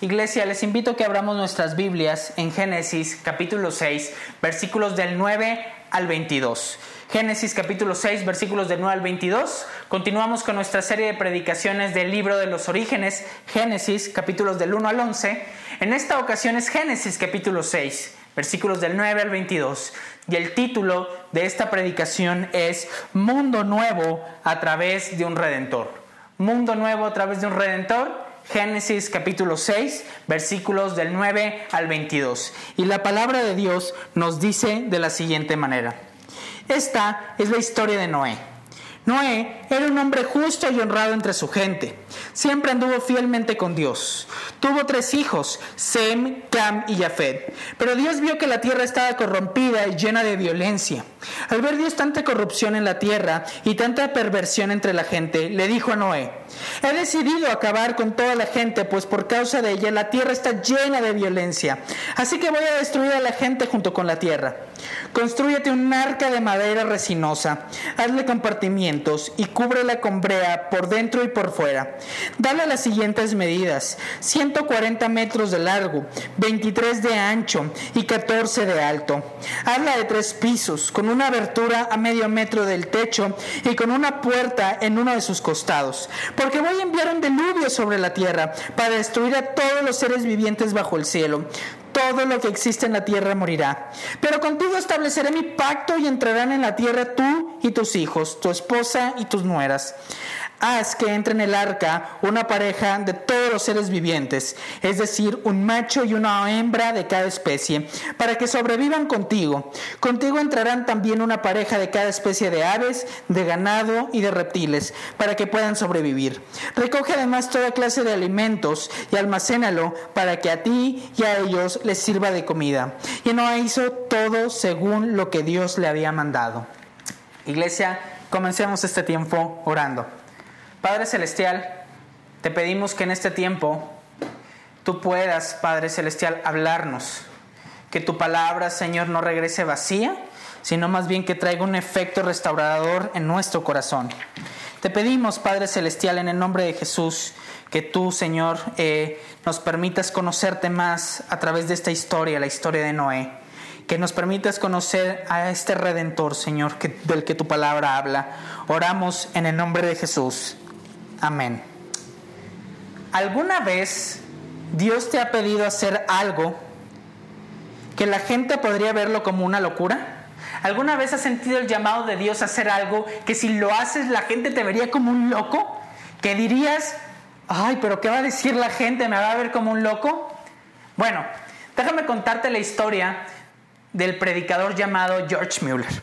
Iglesia, les invito a que abramos nuestras Biblias en Génesis capítulo 6, versículos del 9 al 22. Génesis capítulo 6, versículos del 9 al 22. Continuamos con nuestra serie de predicaciones del libro de los orígenes, Génesis capítulos del 1 al 11. En esta ocasión es Génesis capítulo 6, versículos del 9 al 22. Y el título de esta predicación es Mundo Nuevo a través de un Redentor. Mundo Nuevo a través de un Redentor. Génesis capítulo 6, versículos del 9 al 22. Y la palabra de Dios nos dice de la siguiente manera. Esta es la historia de Noé. Noé era un hombre justo y honrado entre su gente. Siempre anduvo fielmente con Dios. Tuvo tres hijos, Sem, Cam y Jafet. Pero Dios vio que la tierra estaba corrompida y llena de violencia. Al ver Dios tanta corrupción en la tierra y tanta perversión entre la gente, le dijo a Noé, he decidido acabar con toda la gente, pues por causa de ella la tierra está llena de violencia. Así que voy a destruir a la gente junto con la tierra. Construyete un arca de madera resinosa, hazle compartimientos y cúbrela con brea por dentro y por fuera. Dale las siguientes medidas: 140 metros de largo, 23 de ancho y 14 de alto. Hazla de tres pisos, con una abertura a medio metro del techo y con una puerta en uno de sus costados. Porque voy a enviar un diluvio sobre la tierra para destruir a todos los seres vivientes bajo el cielo todo lo que existe en la tierra morirá. Pero contigo estableceré mi pacto y entrarán en la tierra tú y tus hijos, tu esposa y tus nueras haz que entre en el arca una pareja de todos los seres vivientes, es decir, un macho y una hembra de cada especie, para que sobrevivan contigo. Contigo entrarán también una pareja de cada especie de aves, de ganado y de reptiles, para que puedan sobrevivir. Recoge además toda clase de alimentos y almacénalo para que a ti y a ellos les sirva de comida. Y Noé hizo todo según lo que Dios le había mandado. Iglesia, comencemos este tiempo orando. Padre Celestial, te pedimos que en este tiempo tú puedas, Padre Celestial, hablarnos. Que tu palabra, Señor, no regrese vacía, sino más bien que traiga un efecto restaurador en nuestro corazón. Te pedimos, Padre Celestial, en el nombre de Jesús, que tú, Señor, eh, nos permitas conocerte más a través de esta historia, la historia de Noé. Que nos permitas conocer a este Redentor, Señor, del que tu palabra habla. Oramos en el nombre de Jesús. Amén. ¿Alguna vez Dios te ha pedido hacer algo que la gente podría verlo como una locura? ¿Alguna vez has sentido el llamado de Dios a hacer algo que si lo haces la gente te vería como un loco? ¿Que dirías, ay, pero ¿qué va a decir la gente? ¿Me va a ver como un loco? Bueno, déjame contarte la historia del predicador llamado George Mueller.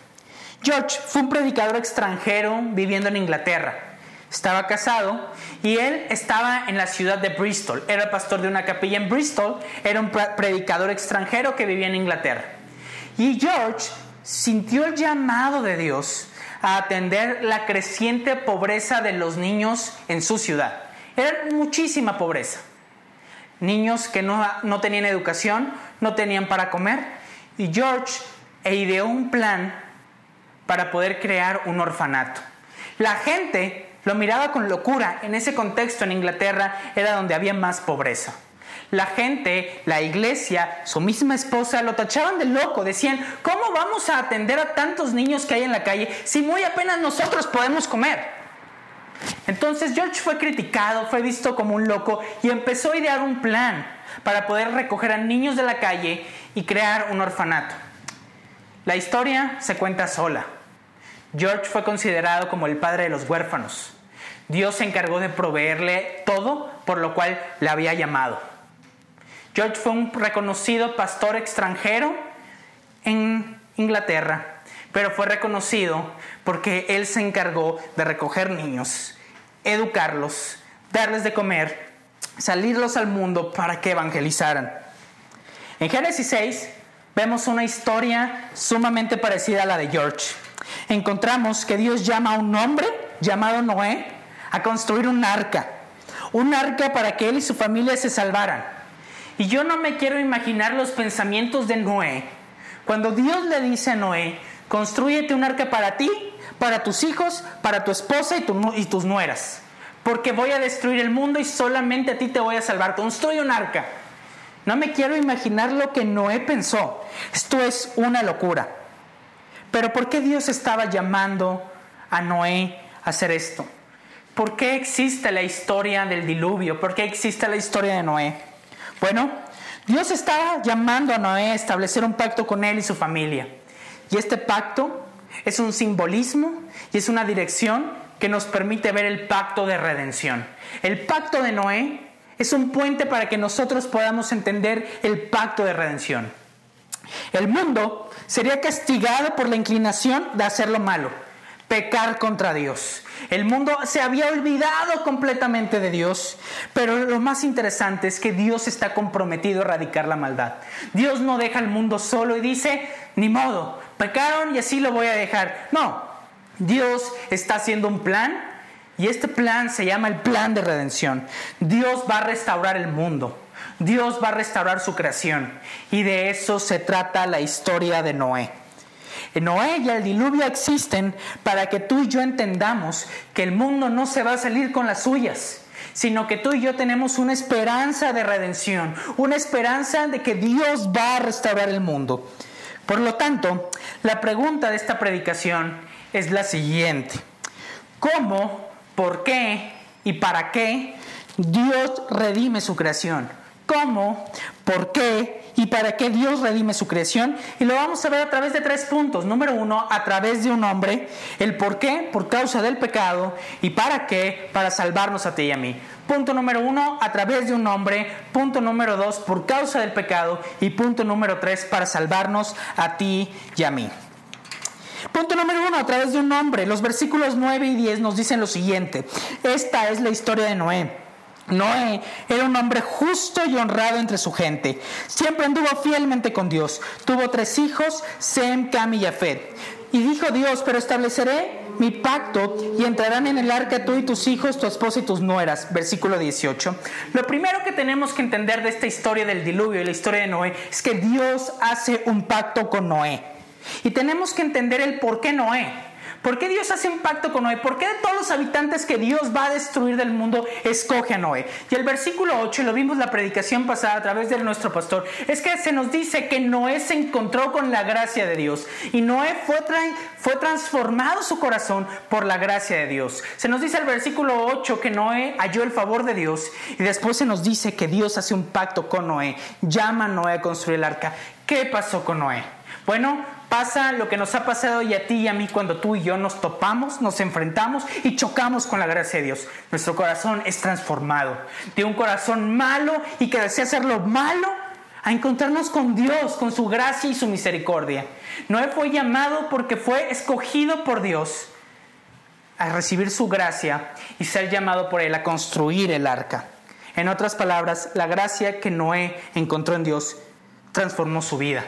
George fue un predicador extranjero viviendo en Inglaterra estaba casado y él estaba en la ciudad de Bristol. Era pastor de una capilla en Bristol, era un predicador extranjero que vivía en Inglaterra. Y George sintió el llamado de Dios a atender la creciente pobreza de los niños en su ciudad. Era muchísima pobreza. Niños que no, no tenían educación, no tenían para comer. Y George ideó un plan para poder crear un orfanato. La gente lo miraba con locura. En ese contexto en Inglaterra era donde había más pobreza. La gente, la iglesia, su misma esposa lo tachaban de loco. Decían, ¿cómo vamos a atender a tantos niños que hay en la calle si muy apenas nosotros podemos comer? Entonces George fue criticado, fue visto como un loco y empezó a idear un plan para poder recoger a niños de la calle y crear un orfanato. La historia se cuenta sola. George fue considerado como el padre de los huérfanos. Dios se encargó de proveerle todo por lo cual le había llamado. George fue un reconocido pastor extranjero en Inglaterra, pero fue reconocido porque él se encargó de recoger niños, educarlos, darles de comer, salirlos al mundo para que evangelizaran. En Génesis 6 vemos una historia sumamente parecida a la de George encontramos que Dios llama a un hombre llamado Noé a construir un arca, un arca para que él y su familia se salvaran. Y yo no me quiero imaginar los pensamientos de Noé cuando Dios le dice a Noé, construyete un arca para ti, para tus hijos, para tu esposa y, y tus nueras, porque voy a destruir el mundo y solamente a ti te voy a salvar. Construye un arca. No me quiero imaginar lo que Noé pensó. Esto es una locura. Pero ¿por qué Dios estaba llamando a Noé a hacer esto? ¿Por qué existe la historia del diluvio? ¿Por qué existe la historia de Noé? Bueno, Dios está llamando a Noé a establecer un pacto con él y su familia. Y este pacto es un simbolismo y es una dirección que nos permite ver el pacto de redención. El pacto de Noé es un puente para que nosotros podamos entender el pacto de redención. El mundo sería castigado por la inclinación de hacer lo malo, pecar contra Dios. El mundo se había olvidado completamente de Dios, pero lo más interesante es que Dios está comprometido a erradicar la maldad. Dios no deja al mundo solo y dice, ni modo, pecaron y así lo voy a dejar. No, Dios está haciendo un plan y este plan se llama el plan de redención. Dios va a restaurar el mundo. Dios va a restaurar su creación. Y de eso se trata la historia de Noé. Noé y el diluvio existen para que tú y yo entendamos que el mundo no se va a salir con las suyas, sino que tú y yo tenemos una esperanza de redención, una esperanza de que Dios va a restaurar el mundo. Por lo tanto, la pregunta de esta predicación es la siguiente. ¿Cómo, por qué y para qué Dios redime su creación? ¿Cómo, por qué y para qué Dios redime su creación. Y lo vamos a ver a través de tres puntos. Número uno, a través de un hombre. El por qué, por causa del pecado. Y para qué, para salvarnos a ti y a mí. Punto número uno, a través de un hombre. Punto número dos, por causa del pecado. Y punto número tres, para salvarnos a ti y a mí. Punto número uno, a través de un hombre. Los versículos 9 y 10 nos dicen lo siguiente. Esta es la historia de Noé. Noé era un hombre justo y honrado entre su gente. Siempre anduvo fielmente con Dios. Tuvo tres hijos, Sem, Cam y Jafet. Y dijo Dios, pero estableceré mi pacto y entrarán en el arca tú y tus hijos, tu esposa y tus nueras. Versículo 18. Lo primero que tenemos que entender de esta historia del diluvio y la historia de Noé es que Dios hace un pacto con Noé. Y tenemos que entender el por qué Noé. ¿Por qué Dios hace un pacto con Noé? ¿Por qué de todos los habitantes que Dios va a destruir del mundo escoge a Noé? Y el versículo 8, lo vimos la predicación pasada a través de nuestro pastor, es que se nos dice que Noé se encontró con la gracia de Dios y Noé fue, fue transformado su corazón por la gracia de Dios. Se nos dice el versículo 8 que Noé halló el favor de Dios y después se nos dice que Dios hace un pacto con Noé, llama a Noé a construir el arca. ¿Qué pasó con Noé? Bueno, pasa lo que nos ha pasado y a ti y a mí cuando tú y yo nos topamos, nos enfrentamos y chocamos con la gracia de Dios. Nuestro corazón es transformado de un corazón malo y que desea hacer lo malo a encontrarnos con Dios, con su gracia y su misericordia. Noé fue llamado porque fue escogido por Dios a recibir su gracia y ser llamado por Él a construir el arca. En otras palabras, la gracia que Noé encontró en Dios transformó su vida.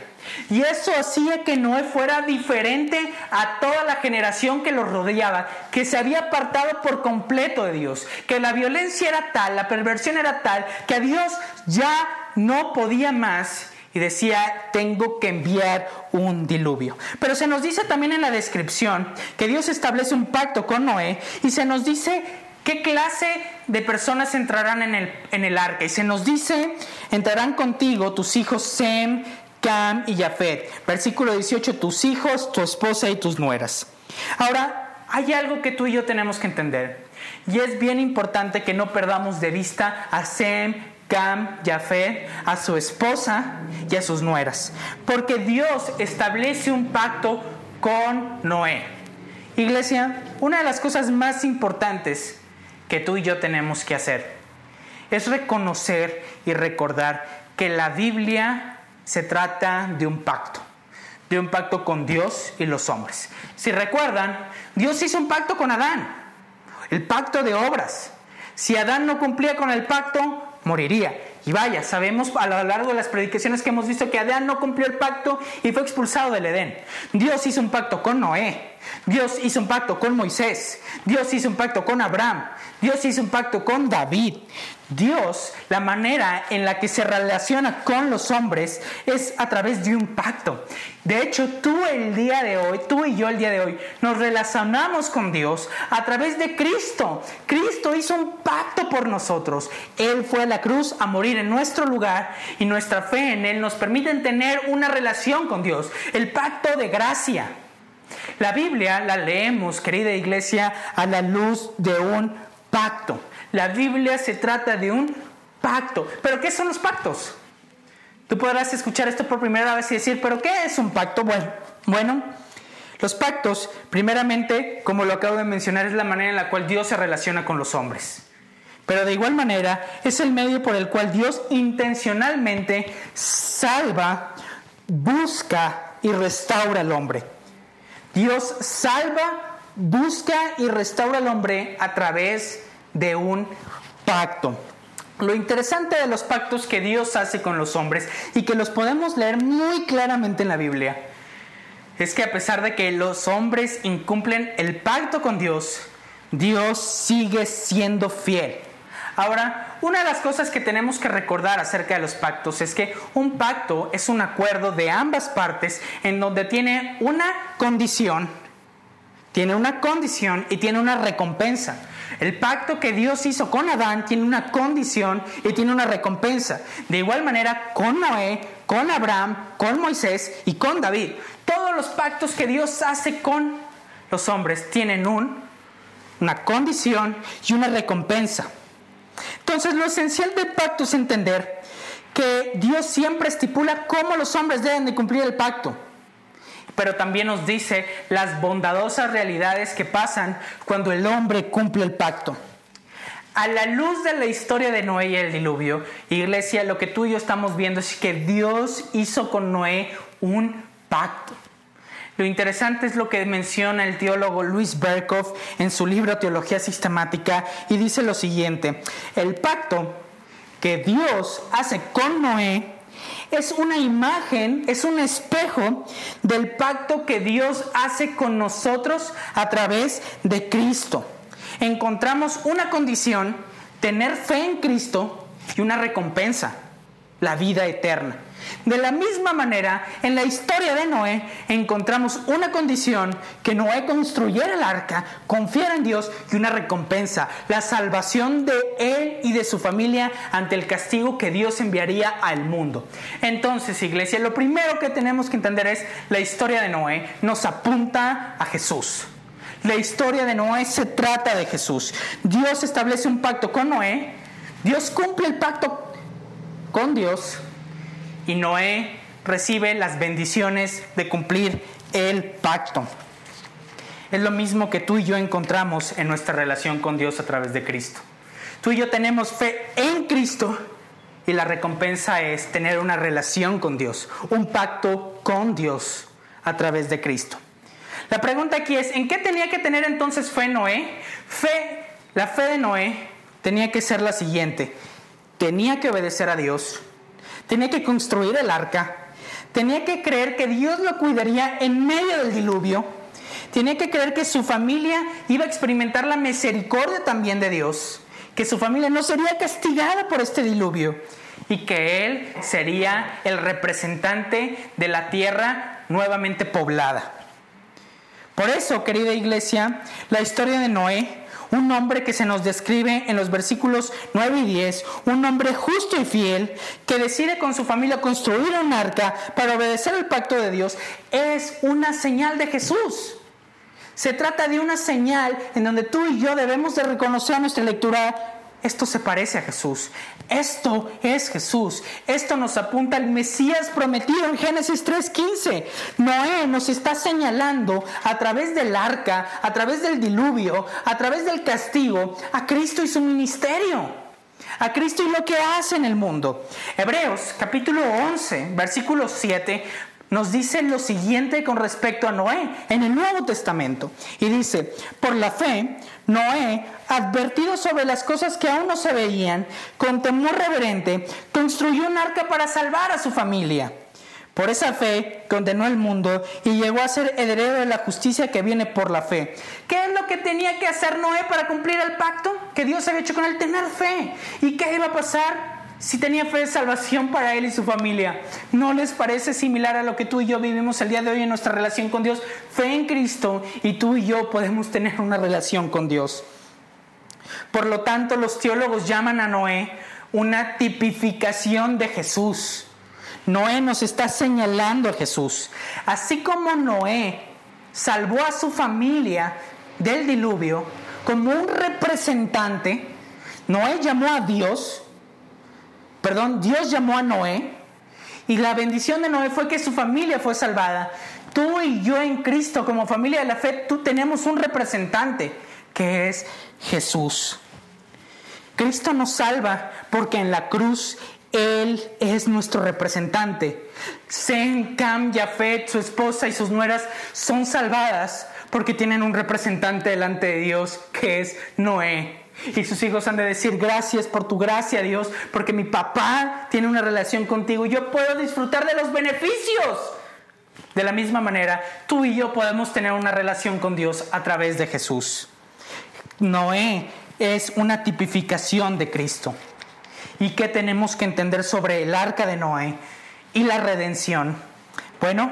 Y eso hacía que Noé fuera diferente a toda la generación que lo rodeaba, que se había apartado por completo de Dios, que la violencia era tal, la perversión era tal, que a Dios ya no podía más y decía, tengo que enviar un diluvio. Pero se nos dice también en la descripción que Dios establece un pacto con Noé y se nos dice qué clase de personas entrarán en el, en el arca. Y se nos dice, entrarán contigo tus hijos Sem, Cam y Jafet. Versículo 18, tus hijos, tu esposa y tus nueras. Ahora, hay algo que tú y yo tenemos que entender. Y es bien importante que no perdamos de vista a Sem, Cam, Jafet, a su esposa y a sus nueras. Porque Dios establece un pacto con Noé. Iglesia, una de las cosas más importantes que tú y yo tenemos que hacer es reconocer y recordar que la Biblia se trata de un pacto, de un pacto con Dios y los hombres. Si recuerdan, Dios hizo un pacto con Adán, el pacto de obras. Si Adán no cumplía con el pacto, moriría. Y vaya, sabemos a lo largo de las predicaciones que hemos visto que Adán no cumplió el pacto y fue expulsado del Edén. Dios hizo un pacto con Noé. Dios hizo un pacto con Moisés, Dios hizo un pacto con Abraham, Dios hizo un pacto con David. Dios, la manera en la que se relaciona con los hombres es a través de un pacto. De hecho, tú el día de hoy, tú y yo el día de hoy, nos relacionamos con Dios a través de Cristo. Cristo hizo un pacto por nosotros. Él fue a la cruz a morir en nuestro lugar y nuestra fe en Él nos permite tener una relación con Dios. El pacto de gracia. La Biblia la leemos, querida iglesia, a la luz de un pacto. La Biblia se trata de un pacto. ¿Pero qué son los pactos? Tú podrás escuchar esto por primera vez y decir, ¿pero qué es un pacto? Bueno, bueno, los pactos, primeramente, como lo acabo de mencionar, es la manera en la cual Dios se relaciona con los hombres. Pero de igual manera es el medio por el cual Dios intencionalmente salva, busca y restaura al hombre. Dios salva, busca y restaura al hombre a través de un pacto. Lo interesante de los pactos que Dios hace con los hombres y que los podemos leer muy claramente en la Biblia es que a pesar de que los hombres incumplen el pacto con Dios, Dios sigue siendo fiel. Ahora, una de las cosas que tenemos que recordar acerca de los pactos es que un pacto es un acuerdo de ambas partes en donde tiene una condición, tiene una condición y tiene una recompensa. El pacto que Dios hizo con Adán tiene una condición y tiene una recompensa. De igual manera con Noé, con Abraham, con Moisés y con David. Todos los pactos que Dios hace con los hombres tienen un, una condición y una recompensa. Entonces lo esencial del pacto es entender que Dios siempre estipula cómo los hombres deben de cumplir el pacto. Pero también nos dice las bondadosas realidades que pasan cuando el hombre cumple el pacto. A la luz de la historia de Noé y el diluvio, iglesia, lo que tú y yo estamos viendo es que Dios hizo con Noé un pacto. Lo interesante es lo que menciona el teólogo Luis Berkhoff en su libro Teología Sistemática y dice lo siguiente, el pacto que Dios hace con Noé es una imagen, es un espejo del pacto que Dios hace con nosotros a través de Cristo. Encontramos una condición, tener fe en Cristo y una recompensa, la vida eterna. De la misma manera, en la historia de Noé encontramos una condición que Noé construyera el arca, confiara en Dios y una recompensa, la salvación de él y de su familia ante el castigo que Dios enviaría al mundo. Entonces, iglesia, lo primero que tenemos que entender es la historia de Noé nos apunta a Jesús. La historia de Noé se trata de Jesús. Dios establece un pacto con Noé, Dios cumple el pacto con Dios y Noé recibe las bendiciones de cumplir el pacto. Es lo mismo que tú y yo encontramos en nuestra relación con Dios a través de Cristo. Tú y yo tenemos fe en Cristo y la recompensa es tener una relación con Dios, un pacto con Dios a través de Cristo. La pregunta aquí es, ¿en qué tenía que tener entonces fe Noé? Fe, la fe de Noé tenía que ser la siguiente. Tenía que obedecer a Dios, tenía que construir el arca, tenía que creer que Dios lo cuidaría en medio del diluvio, tenía que creer que su familia iba a experimentar la misericordia también de Dios, que su familia no sería castigada por este diluvio y que él sería el representante de la tierra nuevamente poblada. Por eso, querida iglesia, la historia de Noé un hombre que se nos describe en los versículos 9 y 10, un hombre justo y fiel que decide con su familia construir un arca para obedecer el pacto de Dios, es una señal de Jesús. Se trata de una señal en donde tú y yo debemos de reconocer nuestra lectura esto se parece a Jesús. Esto es Jesús. Esto nos apunta al Mesías prometido en Génesis 3.15. Noé nos está señalando a través del arca, a través del diluvio, a través del castigo, a Cristo y su ministerio. A Cristo y lo que hace en el mundo. Hebreos capítulo 11, versículo 7 nos dice lo siguiente con respecto a Noé en el Nuevo Testamento. Y dice, por la fe, Noé, advertido sobre las cosas que aún no se veían, con temor reverente, construyó un arca para salvar a su familia. Por esa fe condenó al mundo y llegó a ser heredero de la justicia que viene por la fe. ¿Qué es lo que tenía que hacer Noé para cumplir el pacto que Dios había hecho con él? Tener fe. ¿Y qué iba a pasar? Si tenía fe de salvación para él y su familia, ¿no les parece similar a lo que tú y yo vivimos el día de hoy en nuestra relación con Dios? Fe en Cristo y tú y yo podemos tener una relación con Dios. Por lo tanto, los teólogos llaman a Noé una tipificación de Jesús. Noé nos está señalando a Jesús. Así como Noé salvó a su familia del diluvio como un representante, Noé llamó a Dios, perdón, Dios llamó a Noé y la bendición de Noé fue que su familia fue salvada. Tú y yo en Cristo como familia de la fe, tú tenemos un representante que es Jesús. Cristo nos salva porque en la cruz Él es nuestro representante. Sen, Cam, Jafet, su esposa y sus nueras son salvadas porque tienen un representante delante de Dios que es Noé. Y sus hijos han de decir, gracias por tu gracia, Dios, porque mi papá tiene una relación contigo y yo puedo disfrutar de los beneficios. De la misma manera, tú y yo podemos tener una relación con Dios a través de Jesús. Noé es una tipificación de Cristo. ¿Y qué tenemos que entender sobre el arca de Noé y la redención? Bueno,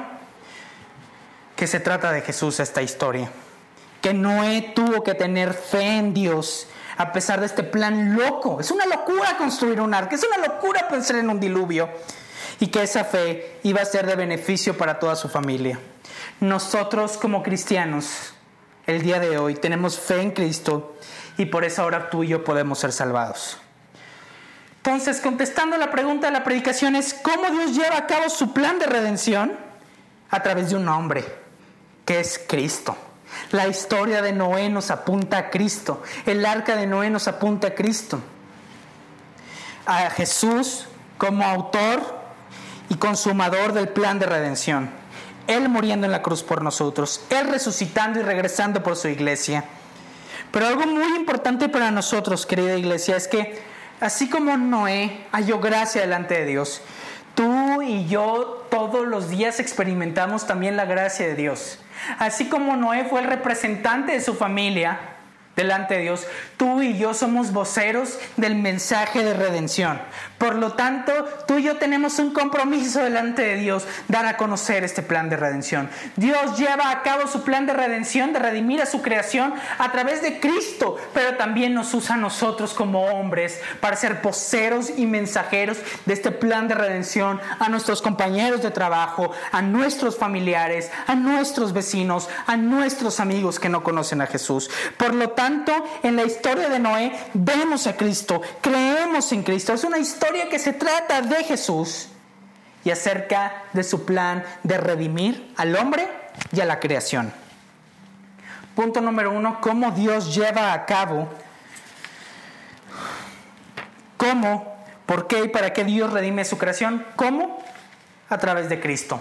que se trata de Jesús esta historia. Que Noé tuvo que tener fe en Dios a pesar de este plan loco. Es una locura construir un arca, es una locura pensar en un diluvio. Y que esa fe iba a ser de beneficio para toda su familia. Nosotros como cristianos, el día de hoy, tenemos fe en Cristo y por eso ahora tú y yo podemos ser salvados. Entonces, contestando la pregunta de la predicación es, ¿cómo Dios lleva a cabo su plan de redención? A través de un hombre, que es Cristo. La historia de Noé nos apunta a Cristo. El arca de Noé nos apunta a Cristo. A Jesús como autor y consumador del plan de redención. Él muriendo en la cruz por nosotros. Él resucitando y regresando por su iglesia. Pero algo muy importante para nosotros, querida iglesia, es que así como Noé halló gracia delante de Dios, tú y yo todos los días experimentamos también la gracia de Dios. Así como Noé fue el representante de su familia, delante de Dios. Tú y yo somos voceros del mensaje de redención. Por lo tanto, tú y yo tenemos un compromiso delante de Dios, dar a conocer este plan de redención. Dios lleva a cabo su plan de redención, de redimir a su creación a través de Cristo, pero también nos usa a nosotros como hombres para ser voceros y mensajeros de este plan de redención a nuestros compañeros de trabajo, a nuestros familiares, a nuestros vecinos, a nuestros amigos que no conocen a Jesús. Por lo tanto, en la historia de Noé vemos a Cristo, creemos en Cristo. Es una historia que se trata de Jesús y acerca de su plan de redimir al hombre y a la creación. Punto número uno, cómo Dios lleva a cabo, cómo, por qué y para qué Dios redime su creación, cómo, a través de Cristo.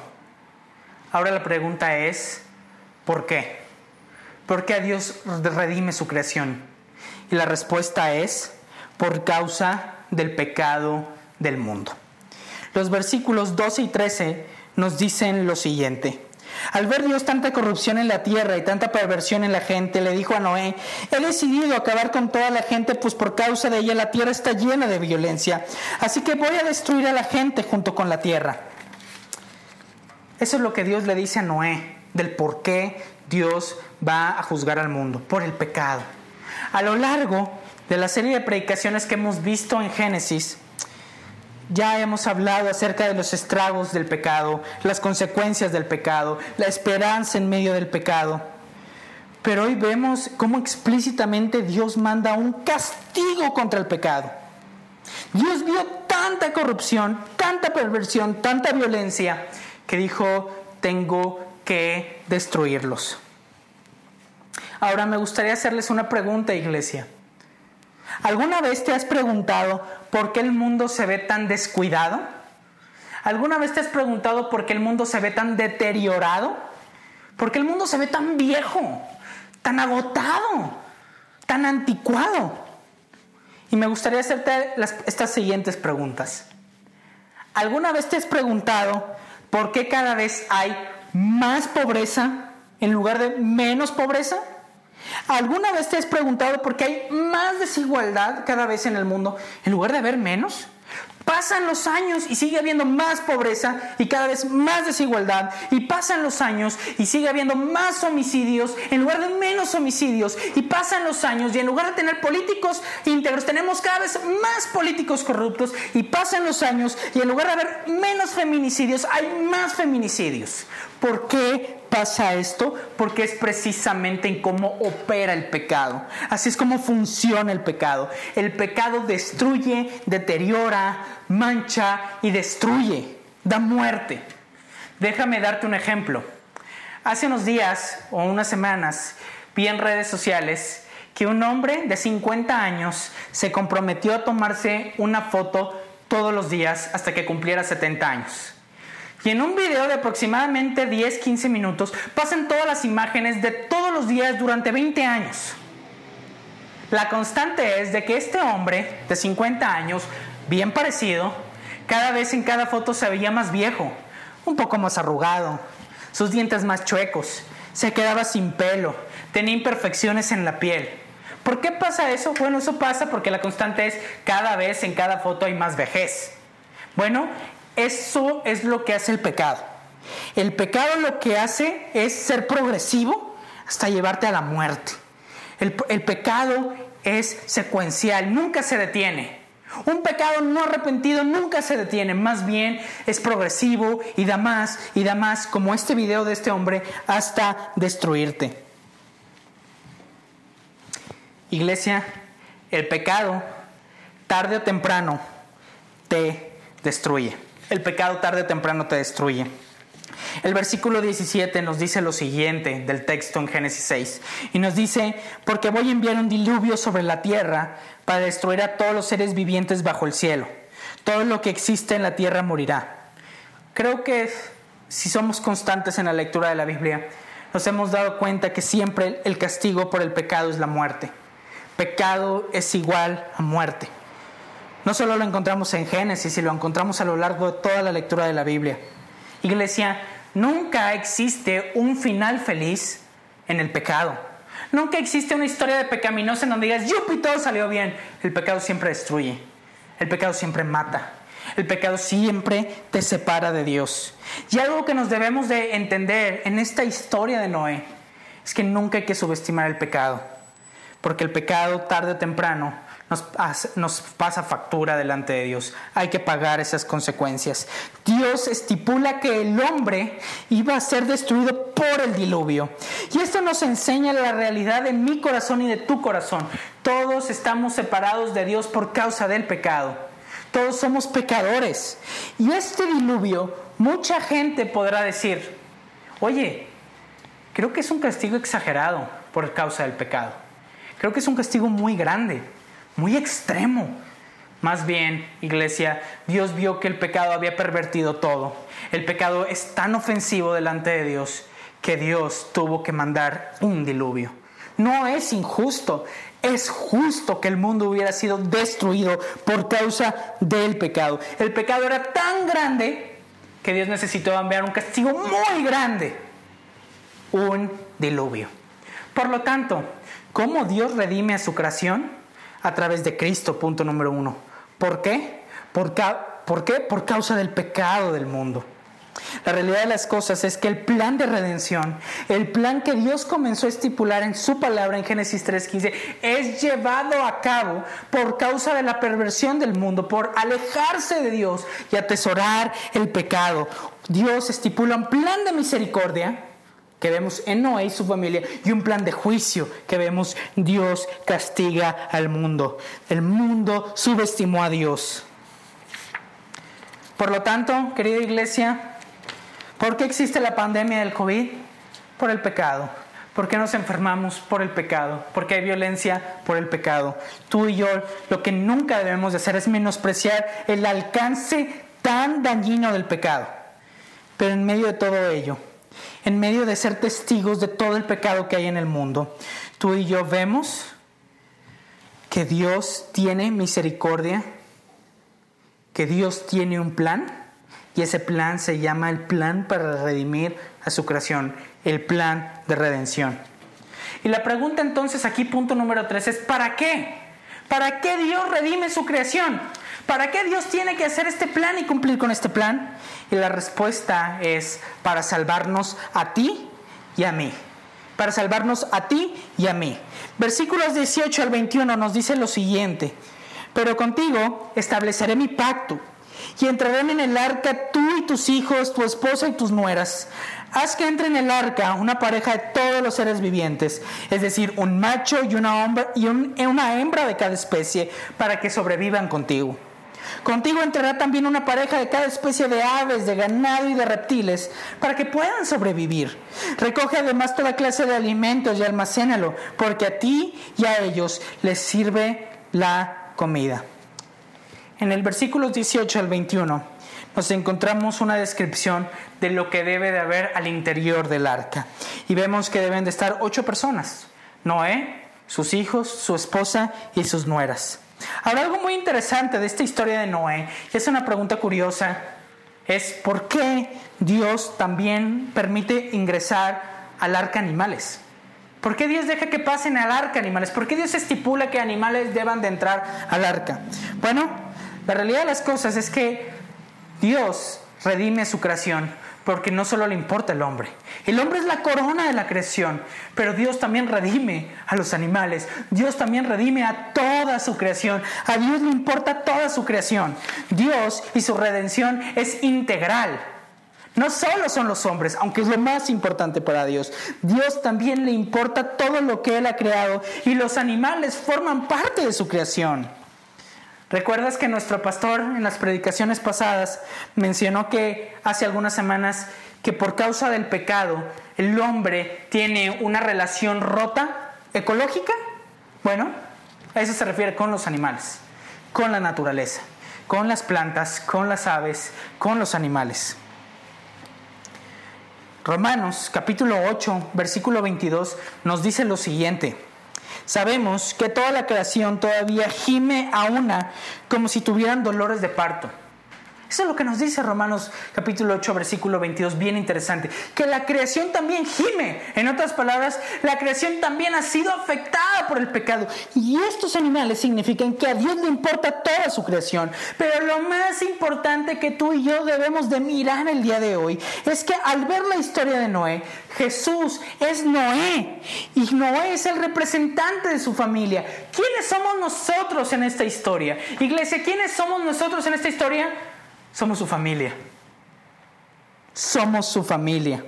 Ahora la pregunta es, ¿por qué? ¿Por qué Dios redime su creación? Y la respuesta es, por causa del pecado del mundo. Los versículos 12 y 13 nos dicen lo siguiente. Al ver Dios tanta corrupción en la tierra y tanta perversión en la gente, le dijo a Noé, he decidido acabar con toda la gente, pues por causa de ella la tierra está llena de violencia. Así que voy a destruir a la gente junto con la tierra. Eso es lo que Dios le dice a Noé, del por qué Dios va a juzgar al mundo, por el pecado. A lo largo de la serie de predicaciones que hemos visto en Génesis, ya hemos hablado acerca de los estragos del pecado, las consecuencias del pecado, la esperanza en medio del pecado. Pero hoy vemos cómo explícitamente Dios manda un castigo contra el pecado. Dios vio tanta corrupción, tanta perversión, tanta violencia, que dijo, tengo que destruirlos. Ahora me gustaría hacerles una pregunta, iglesia. ¿Alguna vez te has preguntado por qué el mundo se ve tan descuidado? ¿Alguna vez te has preguntado por qué el mundo se ve tan deteriorado? ¿Por qué el mundo se ve tan viejo, tan agotado, tan anticuado? Y me gustaría hacerte estas siguientes preguntas. ¿Alguna vez te has preguntado ¿Por qué cada vez hay más pobreza en lugar de menos pobreza? ¿Alguna vez te has preguntado por qué hay más desigualdad cada vez en el mundo en lugar de haber menos? Pasan los años y sigue habiendo más pobreza y cada vez más desigualdad. Y pasan los años y sigue habiendo más homicidios en lugar de menos homicidios. Y pasan los años y en lugar de tener políticos íntegros tenemos cada vez más políticos corruptos. Y pasan los años y en lugar de haber menos feminicidios hay más feminicidios. ¿Por qué pasa esto? Porque es precisamente en cómo opera el pecado. Así es como funciona el pecado. El pecado destruye, deteriora, mancha y destruye, da muerte. Déjame darte un ejemplo. Hace unos días o unas semanas vi en redes sociales que un hombre de 50 años se comprometió a tomarse una foto todos los días hasta que cumpliera 70 años. Y en un video de aproximadamente 10-15 minutos pasan todas las imágenes de todos los días durante 20 años. La constante es de que este hombre de 50 años, bien parecido, cada vez en cada foto se veía más viejo, un poco más arrugado, sus dientes más chuecos, se quedaba sin pelo, tenía imperfecciones en la piel. ¿Por qué pasa eso? Bueno, eso pasa porque la constante es cada vez en cada foto hay más vejez. Bueno, eso es lo que hace el pecado. El pecado lo que hace es ser progresivo hasta llevarte a la muerte. El, pecado es secuencial, nunca se detiene. Un pecado no arrepentido nunca se detiene, más bien es progresivo y da más y da más, como este video de este hombre, hasta destruirte. Iglesia, el pecado, tarde o temprano, te destruye el pecado tarde o temprano te destruye. El versículo 17 nos dice lo siguiente del texto en Génesis 6 y nos dice, porque voy a enviar un diluvio sobre la tierra para destruir a todos los seres vivientes bajo el cielo. Todo lo que existe en la tierra morirá. Creo que si somos constantes en la lectura de la Biblia, nos hemos dado cuenta que siempre el castigo por el pecado es la muerte. Pecado es igual a muerte. No solo lo encontramos en Génesis, sino lo encontramos a lo largo de toda la lectura de la Biblia. Iglesia, nunca existe un final feliz en el pecado. Nunca existe una historia de pecaminosa en donde digas, yupi, todo salió bien. El pecado siempre destruye. El pecado siempre mata. El pecado siempre te separa de Dios. Y algo que nos debemos de entender en esta historia de Noé es que nunca hay que subestimar el pecado. Porque el pecado tarde o temprano nos, pasa factura delante de Dios. Hay que pagar esas consecuencias. Dios estipula que el hombre iba a ser destruido por el diluvio. Y esto nos enseña la realidad de mi corazón y de tu corazón. Todos estamos separados de Dios por causa del pecado. Todos somos pecadores. Y este diluvio, mucha gente podrá decir, oye, creo que es un castigo exagerado por causa del pecado. Creo que es un castigo muy grande muy extremo. Más bien, iglesia, Dios vio que el pecado había pervertido todo. El pecado es tan ofensivo delante de Dios que Dios tuvo que mandar un diluvio. No es injusto, es justo que el mundo hubiera sido destruido por causa del pecado. El pecado era tan grande que Dios necesitó enviar un castigo muy grande, un diluvio. Por lo tanto, ¿cómo Dios redime a su creación? A través de Cristo, punto número uno. ¿Por qué? ¿Por, ¿Por qué? Por causa del pecado del mundo. La realidad de las cosas es que el plan de redención, el plan que Dios comenzó a estipular en su palabra en Génesis 3.15, es llevado a cabo por causa de la perversión del mundo, por alejarse de Dios y atesorar el pecado. Dios estipula un plan de misericordia que vemos en Noé y su familia y un plan de juicio que vemos Dios castiga al mundo. El mundo subestimó a Dios. Por lo tanto, querida iglesia, ¿por qué existe la pandemia del COVID? Por el pecado. ¿Por qué nos enfermamos? Por el pecado. ¿Por qué hay violencia? Por el pecado. Tú y yo lo que nunca debemos de hacer es menospreciar el alcance tan dañino del pecado. Pero en medio de todo ello, en medio de ser testigos de todo el pecado que hay en el mundo, tú y yo vemos que Dios tiene misericordia, que Dios tiene un plan Y ese plan se llama el plan para redimir a su creación, el plan de redención. Y la pregunta entonces aquí, punto número tres, es ¿para qué? ¿Para qué Dios redime su creación? ¿Para qué Dios tiene que hacer este plan y cumplir con este plan? Y la respuesta es para salvarnos a ti y a mí. Para salvarnos a ti y a mí. Versículos 18 al 21 nos dice lo siguiente. Pero contigo estableceré mi pacto y entrarán en el arca tú y tus hijos, tu esposa y tus nueras. Haz que entre en el arca una pareja de todos los seres vivientes, es decir, un macho y una, y una hembra de cada especie, para que sobrevivan contigo. Contigo entrará también una pareja de cada especie de aves, de ganado y de reptiles, para que puedan sobrevivir. Recoge además toda clase de alimentos y almacénalo, porque a ti y a ellos les sirve la comida. En el versículo 18 al 21 nos encontramos una descripción de lo que debe de haber al interior del arca. Y vemos que deben de estar ocho personas. Noé, sus hijos, su esposa y sus nueras. Ahora algo muy interesante de esta historia de Noé, y es una pregunta curiosa, es por qué Dios también permite ingresar al arca animales. ¿Por qué Dios deja que pasen al arca animales? ¿Por qué Dios estipula que animales deban de entrar al arca? Bueno, la realidad de las cosas es que Dios redime su creación porque no solo le importa el hombre. El hombre es la corona de la creación, pero Dios también redime a los animales. Dios también redime a toda su creación. A Dios le importa toda su creación. Dios y su redención es integral. No solo son los hombres, aunque es lo más importante para Dios. Dios también le importa todo lo que Él ha creado y los animales forman parte de su creación. ¿Recuerdas que nuestro pastor en las predicaciones pasadas mencionó que hace algunas semanas que por causa del pecado el hombre tiene una relación rota ecológica? Bueno, a eso se refiere con los animales, con la naturaleza, con las plantas, con las aves, con los animales. Romanos capítulo 8, versículo 22 nos dice lo siguiente. Sabemos que toda la creación todavía gime a una como si tuvieran dolores de parto. Eso es lo que nos dice Romanos capítulo 8, versículo 22, bien interesante. Que la creación también gime. En otras palabras, la creación también ha sido afectada por el pecado. Y estos animales significan que a Dios le importa toda su creación. Pero lo más importante que tú y yo debemos de mirar el día de hoy es que al ver la historia de Noé, Jesús es Noé. Y Noé es el representante de su familia. ¿Quiénes somos nosotros en esta historia? Iglesia, ¿quiénes somos nosotros en esta historia? Somos su familia. Somos su familia.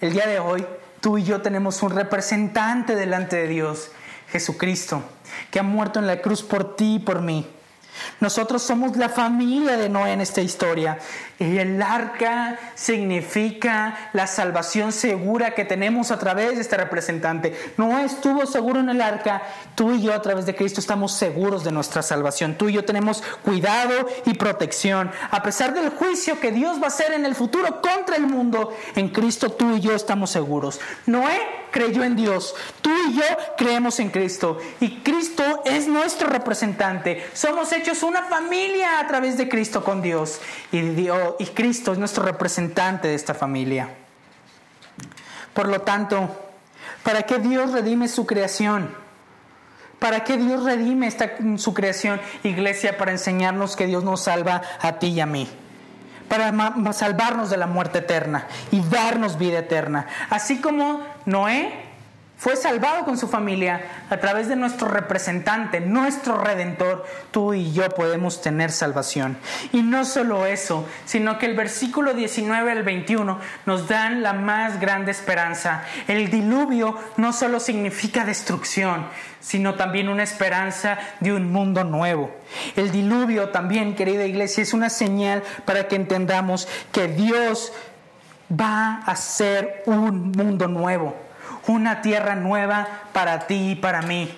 El día de hoy, tú y yo tenemos un representante delante de Dios, Jesucristo, que ha muerto en la cruz por ti y por mí. Nosotros somos la familia de Noé en esta historia. Y el arca significa la salvación segura que tenemos a través de este representante. Noé estuvo seguro en el arca. Tú y yo a través de Cristo estamos seguros de nuestra salvación. Tú y yo tenemos cuidado y protección. A pesar del juicio que Dios va a hacer en el futuro contra el mundo, en Cristo tú y yo estamos seguros. Noé creyó en Dios. Tú y yo creemos en Cristo. Y Cristo es nuestro representante. Somos hechos una familia a través de Cristo con Dios. Y Dios y Cristo es nuestro representante de esta familia. Por lo tanto, ¿para qué Dios redime su creación? ¿Para qué Dios redime esta, su creación, iglesia? Para enseñarnos que Dios nos salva a ti y a mí. Para salvarnos de la muerte eterna y darnos vida eterna. Así como Noé fue salvado con su familia a través de nuestro representante, nuestro redentor. Tú y yo podemos tener salvación. Y no solo eso, sino que el versículo 19 al 21 nos dan la más grande esperanza. El diluvio no solo significa destrucción, sino también una esperanza de un mundo nuevo. El diluvio también, querida iglesia, es una señal para que entendamos que Dios va a ser un mundo nuevo una tierra nueva para ti y para mí.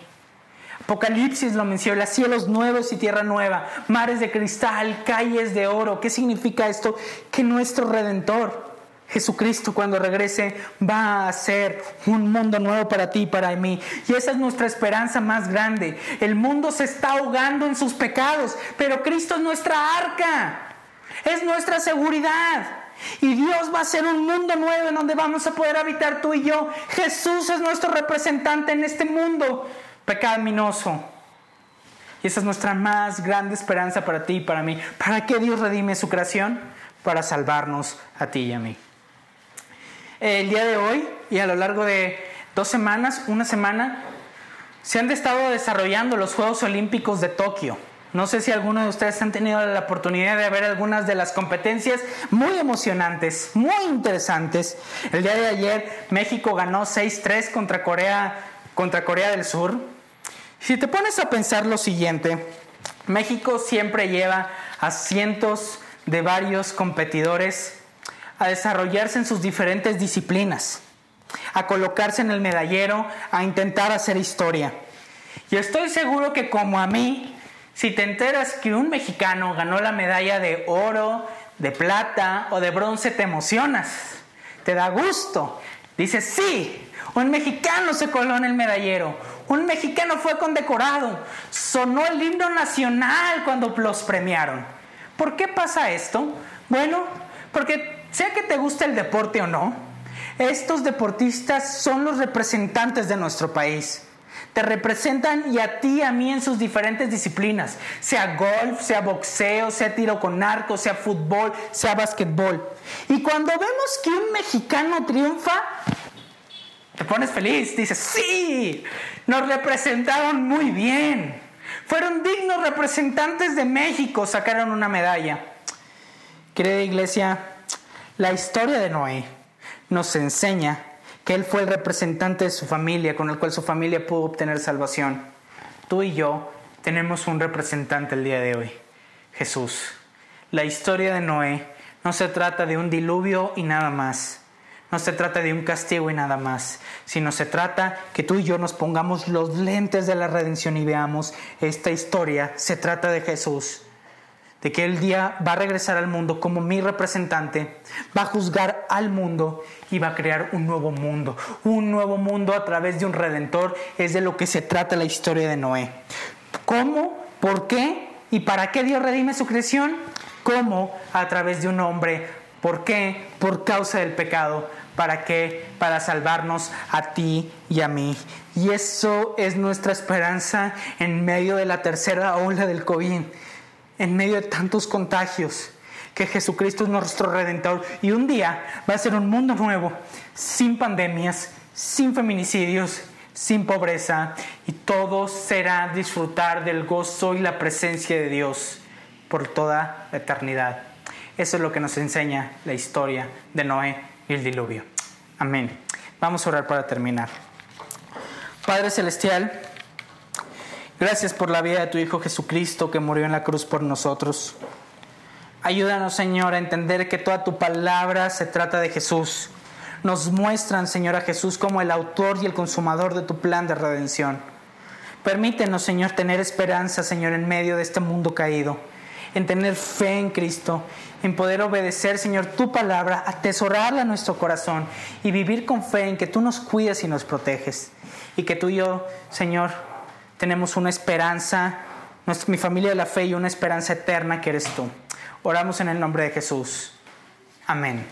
Apocalipsis lo menciona, cielos nuevos y tierra nueva, mares de cristal, calles de oro. ¿Qué significa esto? Que nuestro redentor, Jesucristo, cuando regrese, va a hacer un mundo nuevo para ti y para mí. Y esa es nuestra esperanza más grande. El mundo se está ahogando en sus pecados, pero Cristo es nuestra arca. Es nuestra seguridad. Y Dios va a hacer un mundo nuevo en donde vamos a poder habitar tú y yo. Jesús es nuestro representante en este mundo pecaminoso. Y esa es nuestra más grande esperanza para ti y para mí. ¿Para qué Dios redime su creación? Para salvarnos a ti y a mí. El día de hoy y a lo largo de dos semanas, una semana, se han estado desarrollando los Juegos Olímpicos de Tokio. No sé si alguno de ustedes han tenido la oportunidad de ver algunas de las competencias muy emocionantes, muy interesantes. El día de ayer México ganó 6-3 contra Corea, contra Corea del Sur. Si te pones a pensar lo siguiente, México siempre lleva a cientos de varios competidores a desarrollarse en sus diferentes disciplinas, a colocarse en el medallero, a intentar hacer historia. Y estoy seguro que como a mí, si te enteras que un mexicano ganó la medalla de oro, de plata o de bronce, te emocionas, te da gusto. Dices, sí, un mexicano se coló en el medallero, un mexicano fue condecorado, sonó el himno nacional cuando los premiaron. ¿Por qué pasa esto? Bueno, porque sea que te guste el deporte o no, estos deportistas son los representantes de nuestro país. Te representan y a ti a mí en sus diferentes disciplinas, sea golf, sea boxeo, sea tiro con arco, sea fútbol, sea básquetbol. Y cuando vemos que un mexicano triunfa, te pones feliz, dices, sí, nos representaron muy bien. Fueron dignos representantes de México, sacaron una medalla. Querida iglesia, la historia de Noé nos enseña que él fue el representante de su familia, con el cual su familia pudo obtener salvación. Tú y yo tenemos un representante el día de hoy, Jesús. La historia de Noé no se trata de un diluvio y nada más. No se trata de un castigo y nada más, sino se trata que tú y yo nos pongamos los lentes de la redención y veamos esta historia. Se trata de Jesús, de que el día va a regresar al mundo como mi representante, va a juzgar al mundo y va a crear un nuevo mundo. Un nuevo mundo a través de un redentor es de lo que se trata la historia de Noé. ¿Cómo? ¿Por qué? ¿Y para qué Dios redime su creación? ¿Cómo? A través de un hombre. ¿Por qué? Por causa del pecado ¿Para qué? Para salvarnos a ti y a mí. Y eso es nuestra esperanza en medio de la tercera ola del COVID, en medio de tantos contagios, que Jesucristo es nuestro redentor. Y un día va a ser un mundo nuevo, sin pandemias, sin feminicidios, sin pobreza, y todo será disfrutar del gozo y la presencia de Dios por toda la eternidad. Eso es lo que nos enseña la historia de Noé y el diluvio. Amén. Vamos a orar para terminar. Padre Celestial, gracias por la vida de tu Hijo Jesucristo que murió en la cruz por nosotros. Ayúdanos, Señor, a entender que toda tu palabra se trata de Jesús. Nos muestran, Señor, a Jesús como el autor y el consumador de tu plan de redención. Permítenos, Señor, tener esperanza, Señor, en medio de este mundo caído, en tener fe en Cristo en poder obedecer, Señor, tu palabra, atesorarla en nuestro corazón y vivir con fe en que tú nos cuidas y nos proteges. Y que tú y yo, Señor, tenemos una esperanza, mi familia de la fe y una esperanza eterna que eres tú. Oramos en el nombre de Jesús. Amén.